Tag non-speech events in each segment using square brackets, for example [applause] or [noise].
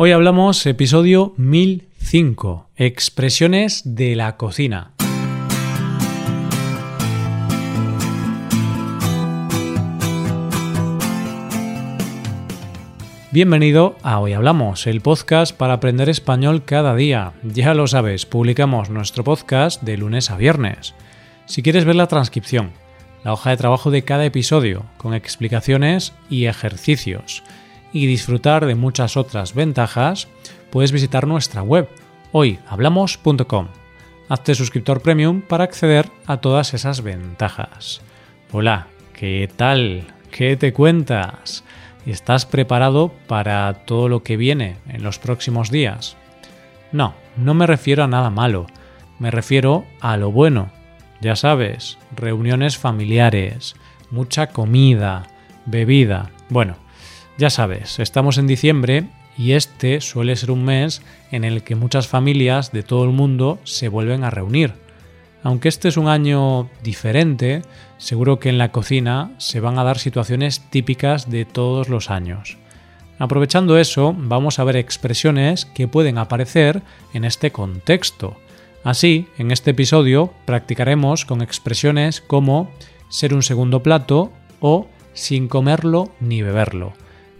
Hoy hablamos episodio 1005, expresiones de la cocina. Bienvenido a Hoy Hablamos, el podcast para aprender español cada día. Ya lo sabes, publicamos nuestro podcast de lunes a viernes. Si quieres ver la transcripción, la hoja de trabajo de cada episodio, con explicaciones y ejercicios, y disfrutar de muchas otras ventajas, puedes visitar nuestra web hoyhablamos.com. Hazte suscriptor premium para acceder a todas esas ventajas. Hola, ¿qué tal? ¿Qué te cuentas? ¿Estás preparado para todo lo que viene en los próximos días? No, no me refiero a nada malo, me refiero a lo bueno. Ya sabes, reuniones familiares, mucha comida, bebida. Bueno, ya sabes, estamos en diciembre y este suele ser un mes en el que muchas familias de todo el mundo se vuelven a reunir. Aunque este es un año diferente, seguro que en la cocina se van a dar situaciones típicas de todos los años. Aprovechando eso, vamos a ver expresiones que pueden aparecer en este contexto. Así, en este episodio practicaremos con expresiones como ser un segundo plato o sin comerlo ni beberlo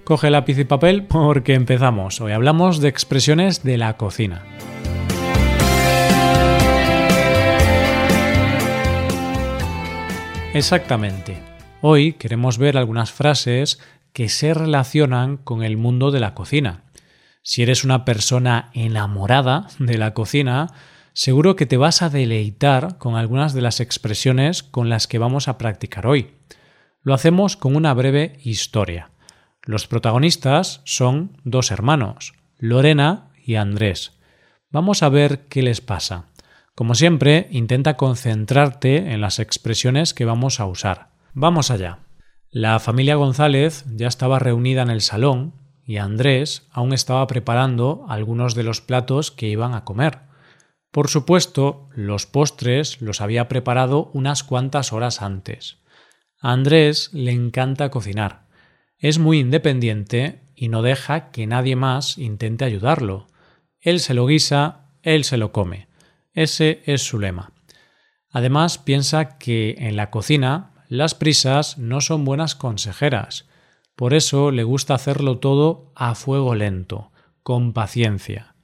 Coge lápiz y papel porque empezamos. Hoy hablamos de expresiones de la cocina. Exactamente. Hoy queremos ver algunas frases que se relacionan con el mundo de la cocina. Si eres una persona enamorada de la cocina, seguro que te vas a deleitar con algunas de las expresiones con las que vamos a practicar hoy. Lo hacemos con una breve historia. Los protagonistas son dos hermanos, Lorena y Andrés. Vamos a ver qué les pasa. Como siempre, intenta concentrarte en las expresiones que vamos a usar. Vamos allá. La familia González ya estaba reunida en el salón y Andrés aún estaba preparando algunos de los platos que iban a comer. Por supuesto, los postres los había preparado unas cuantas horas antes. A Andrés le encanta cocinar es muy independiente y no deja que nadie más intente ayudarlo. Él se lo guisa, él se lo come. Ese es su lema. Además, piensa que en la cocina las prisas no son buenas consejeras. Por eso le gusta hacerlo todo a fuego lento, con paciencia.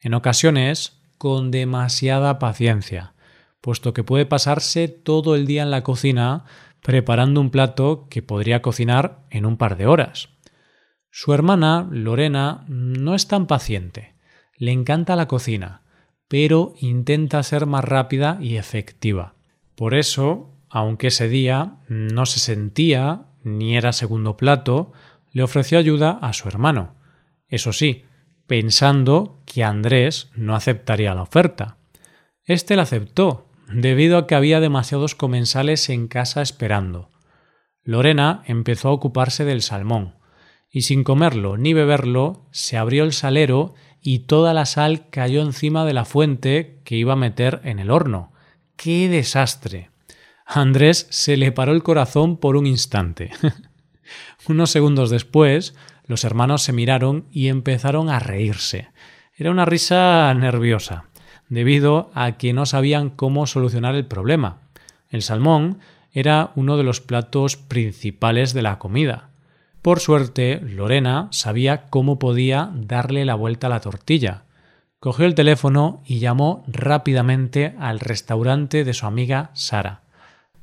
En ocasiones, con demasiada paciencia, puesto que puede pasarse todo el día en la cocina preparando un plato que podría cocinar en un par de horas. Su hermana, Lorena, no es tan paciente. Le encanta la cocina, pero intenta ser más rápida y efectiva. Por eso, aunque ese día no se sentía ni era segundo plato, le ofreció ayuda a su hermano. Eso sí, pensando que Andrés no aceptaría la oferta. Este la aceptó debido a que había demasiados comensales en casa esperando. Lorena empezó a ocuparse del salmón, y sin comerlo ni beberlo, se abrió el salero y toda la sal cayó encima de la fuente que iba a meter en el horno. ¡Qué desastre! Andrés se le paró el corazón por un instante. [laughs] Unos segundos después, los hermanos se miraron y empezaron a reírse. Era una risa nerviosa debido a que no sabían cómo solucionar el problema. El salmón era uno de los platos principales de la comida. Por suerte, Lorena sabía cómo podía darle la vuelta a la tortilla. Cogió el teléfono y llamó rápidamente al restaurante de su amiga Sara.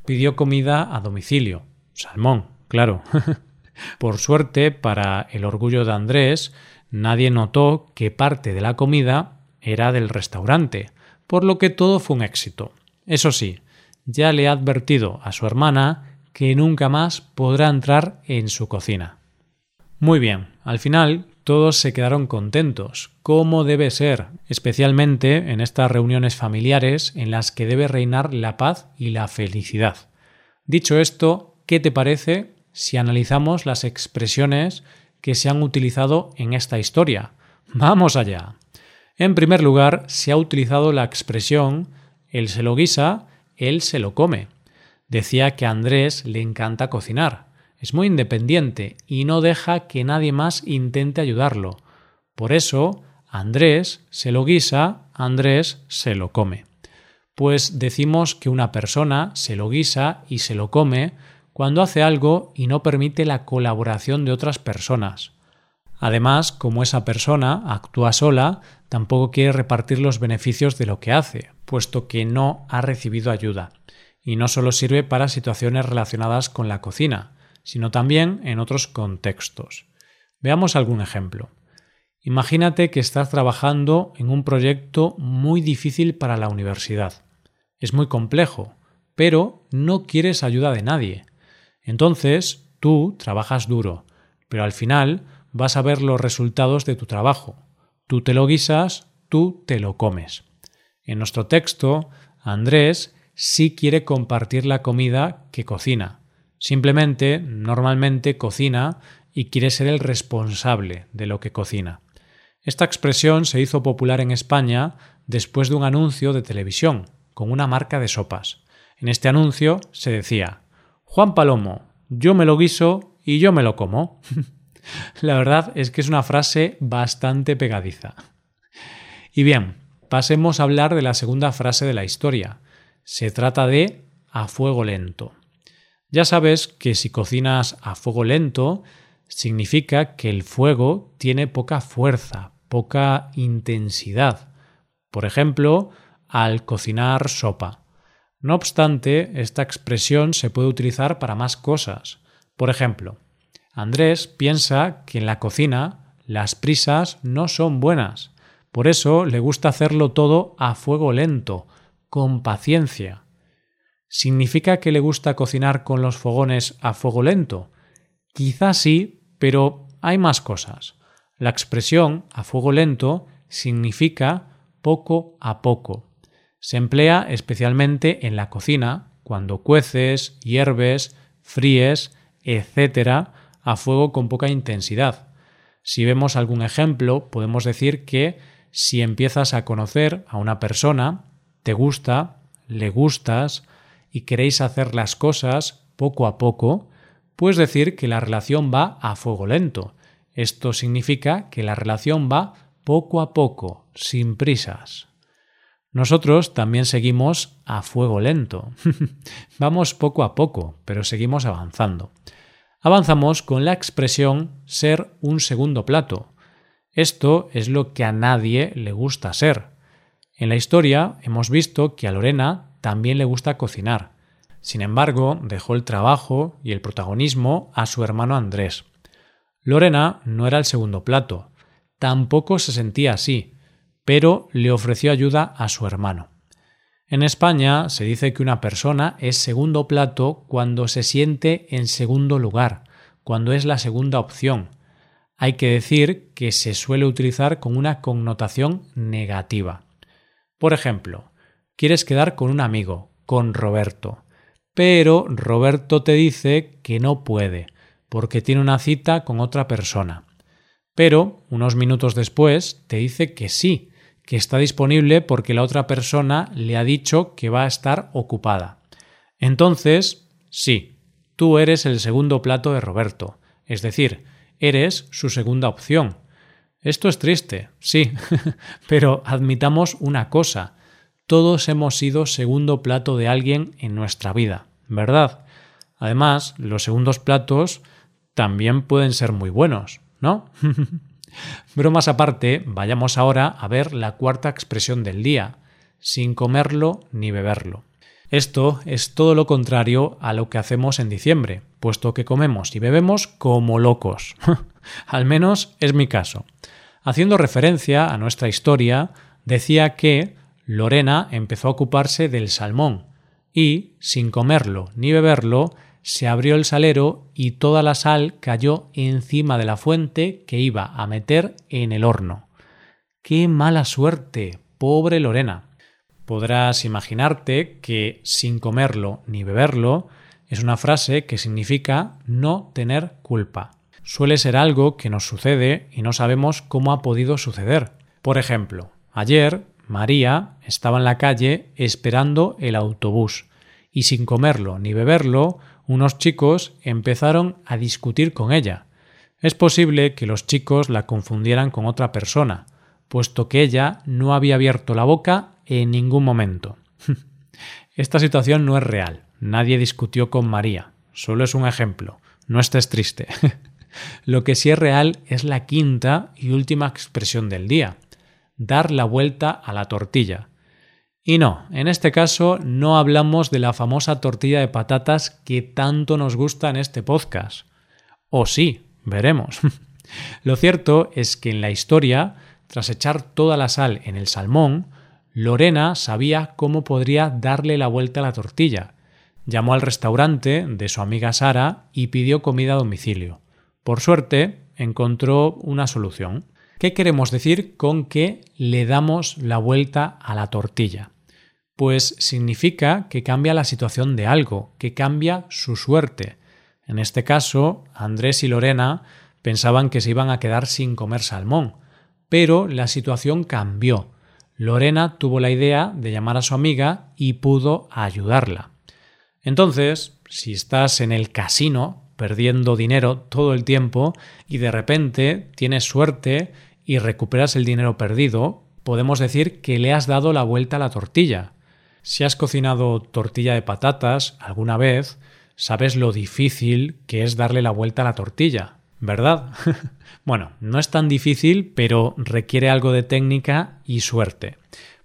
Pidió comida a domicilio. Salmón, claro. [laughs] Por suerte, para el orgullo de Andrés, nadie notó que parte de la comida era del restaurante, por lo que todo fue un éxito. Eso sí, ya le ha advertido a su hermana que nunca más podrá entrar en su cocina. Muy bien, al final todos se quedaron contentos, como debe ser, especialmente en estas reuniones familiares en las que debe reinar la paz y la felicidad. Dicho esto, ¿qué te parece si analizamos las expresiones que se han utilizado en esta historia? Vamos allá. En primer lugar, se ha utilizado la expresión él se lo guisa, él se lo come. Decía que a Andrés le encanta cocinar. Es muy independiente y no deja que nadie más intente ayudarlo. Por eso, Andrés se lo guisa, Andrés se lo come. Pues decimos que una persona se lo guisa y se lo come cuando hace algo y no permite la colaboración de otras personas. Además, como esa persona actúa sola, tampoco quiere repartir los beneficios de lo que hace, puesto que no ha recibido ayuda. Y no solo sirve para situaciones relacionadas con la cocina, sino también en otros contextos. Veamos algún ejemplo. Imagínate que estás trabajando en un proyecto muy difícil para la universidad. Es muy complejo, pero no quieres ayuda de nadie. Entonces, tú trabajas duro, pero al final vas a ver los resultados de tu trabajo. Tú te lo guisas, tú te lo comes. En nuestro texto, Andrés sí quiere compartir la comida que cocina. Simplemente, normalmente cocina y quiere ser el responsable de lo que cocina. Esta expresión se hizo popular en España después de un anuncio de televisión con una marca de sopas. En este anuncio se decía Juan Palomo, yo me lo guiso y yo me lo como. [laughs] [laughs] La verdad es que es una frase bastante pegadiza. Y bien, pasemos a hablar de la segunda frase de la historia. Se trata de a fuego lento. Ya sabes que si cocinas a fuego lento, significa que el fuego tiene poca fuerza, poca intensidad. Por ejemplo, al cocinar sopa. No obstante, esta expresión se puede utilizar para más cosas. Por ejemplo, Andrés piensa que en la cocina las prisas no son buenas. Por eso le gusta hacerlo todo a fuego lento, con paciencia. ¿Significa que le gusta cocinar con los fogones a fuego lento? Quizás sí, pero hay más cosas. La expresión a fuego lento significa poco a poco. Se emplea especialmente en la cocina, cuando cueces, hierves, fríes, etc., a fuego con poca intensidad. Si vemos algún ejemplo, podemos decir que si empiezas a conocer a una persona, te gusta, le gustas y queréis hacer las cosas poco a poco, puedes decir que la relación va a fuego lento. Esto significa que la relación va poco a poco, sin prisas. Nosotros también seguimos a fuego lento. [laughs] Vamos poco a poco, pero seguimos avanzando. Avanzamos con la expresión ser un segundo plato. Esto es lo que a nadie le gusta ser. En la historia hemos visto que a Lorena también le gusta cocinar. Sin embargo, dejó el trabajo y el protagonismo a su hermano Andrés. Lorena no era el segundo plato, tampoco se sentía así, pero le ofreció ayuda a su hermano. En España se dice que una persona es segundo plato cuando se siente en segundo lugar, cuando es la segunda opción. Hay que decir que se suele utilizar con una connotación negativa. Por ejemplo, quieres quedar con un amigo, con Roberto, pero Roberto te dice que no puede, porque tiene una cita con otra persona. Pero, unos minutos después, te dice que sí, que está disponible porque la otra persona le ha dicho que va a estar ocupada. Entonces, sí, tú eres el segundo plato de Roberto, es decir, eres su segunda opción. Esto es triste, sí, [laughs] pero admitamos una cosa, todos hemos sido segundo plato de alguien en nuestra vida, ¿verdad? Además, los segundos platos también pueden ser muy buenos, ¿no? [laughs] Bromas aparte, vayamos ahora a ver la cuarta expresión del día, sin comerlo ni beberlo. Esto es todo lo contrario a lo que hacemos en diciembre, puesto que comemos y bebemos como locos. [laughs] Al menos es mi caso. Haciendo referencia a nuestra historia, decía que Lorena empezó a ocuparse del salmón y, sin comerlo ni beberlo, se abrió el salero y toda la sal cayó encima de la fuente que iba a meter en el horno. ¡Qué mala suerte! Pobre Lorena. Podrás imaginarte que sin comerlo ni beberlo es una frase que significa no tener culpa. Suele ser algo que nos sucede y no sabemos cómo ha podido suceder. Por ejemplo, ayer María estaba en la calle esperando el autobús y sin comerlo ni beberlo unos chicos empezaron a discutir con ella. Es posible que los chicos la confundieran con otra persona, puesto que ella no había abierto la boca en ningún momento. [laughs] Esta situación no es real. Nadie discutió con María. Solo es un ejemplo. No estés triste. [laughs] Lo que sí es real es la quinta y última expresión del día. Dar la vuelta a la tortilla. Y no, en este caso no hablamos de la famosa tortilla de patatas que tanto nos gusta en este podcast. O sí, veremos. [laughs] Lo cierto es que en la historia, tras echar toda la sal en el salmón, Lorena sabía cómo podría darle la vuelta a la tortilla. Llamó al restaurante de su amiga Sara y pidió comida a domicilio. Por suerte, encontró una solución. ¿Qué queremos decir con que le damos la vuelta a la tortilla? Pues significa que cambia la situación de algo, que cambia su suerte. En este caso, Andrés y Lorena pensaban que se iban a quedar sin comer salmón, pero la situación cambió. Lorena tuvo la idea de llamar a su amiga y pudo ayudarla. Entonces, si estás en el casino perdiendo dinero todo el tiempo y de repente tienes suerte y recuperas el dinero perdido, podemos decir que le has dado la vuelta a la tortilla. Si has cocinado tortilla de patatas alguna vez, sabes lo difícil que es darle la vuelta a la tortilla, ¿verdad? [laughs] bueno, no es tan difícil, pero requiere algo de técnica y suerte.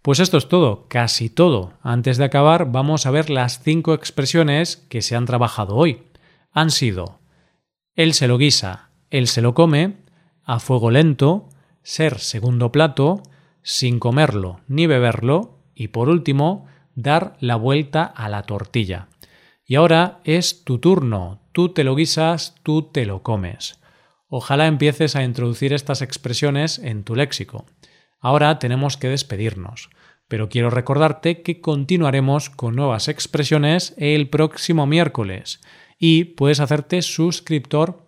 Pues esto es todo, casi todo. Antes de acabar, vamos a ver las cinco expresiones que se han trabajado hoy. Han sido él se lo guisa, él se lo come, a fuego lento, ser segundo plato, sin comerlo ni beberlo y por último, dar la vuelta a la tortilla. Y ahora es tu turno, tú te lo guisas, tú te lo comes. Ojalá empieces a introducir estas expresiones en tu léxico. Ahora tenemos que despedirnos, pero quiero recordarte que continuaremos con nuevas expresiones el próximo miércoles y puedes hacerte suscriptor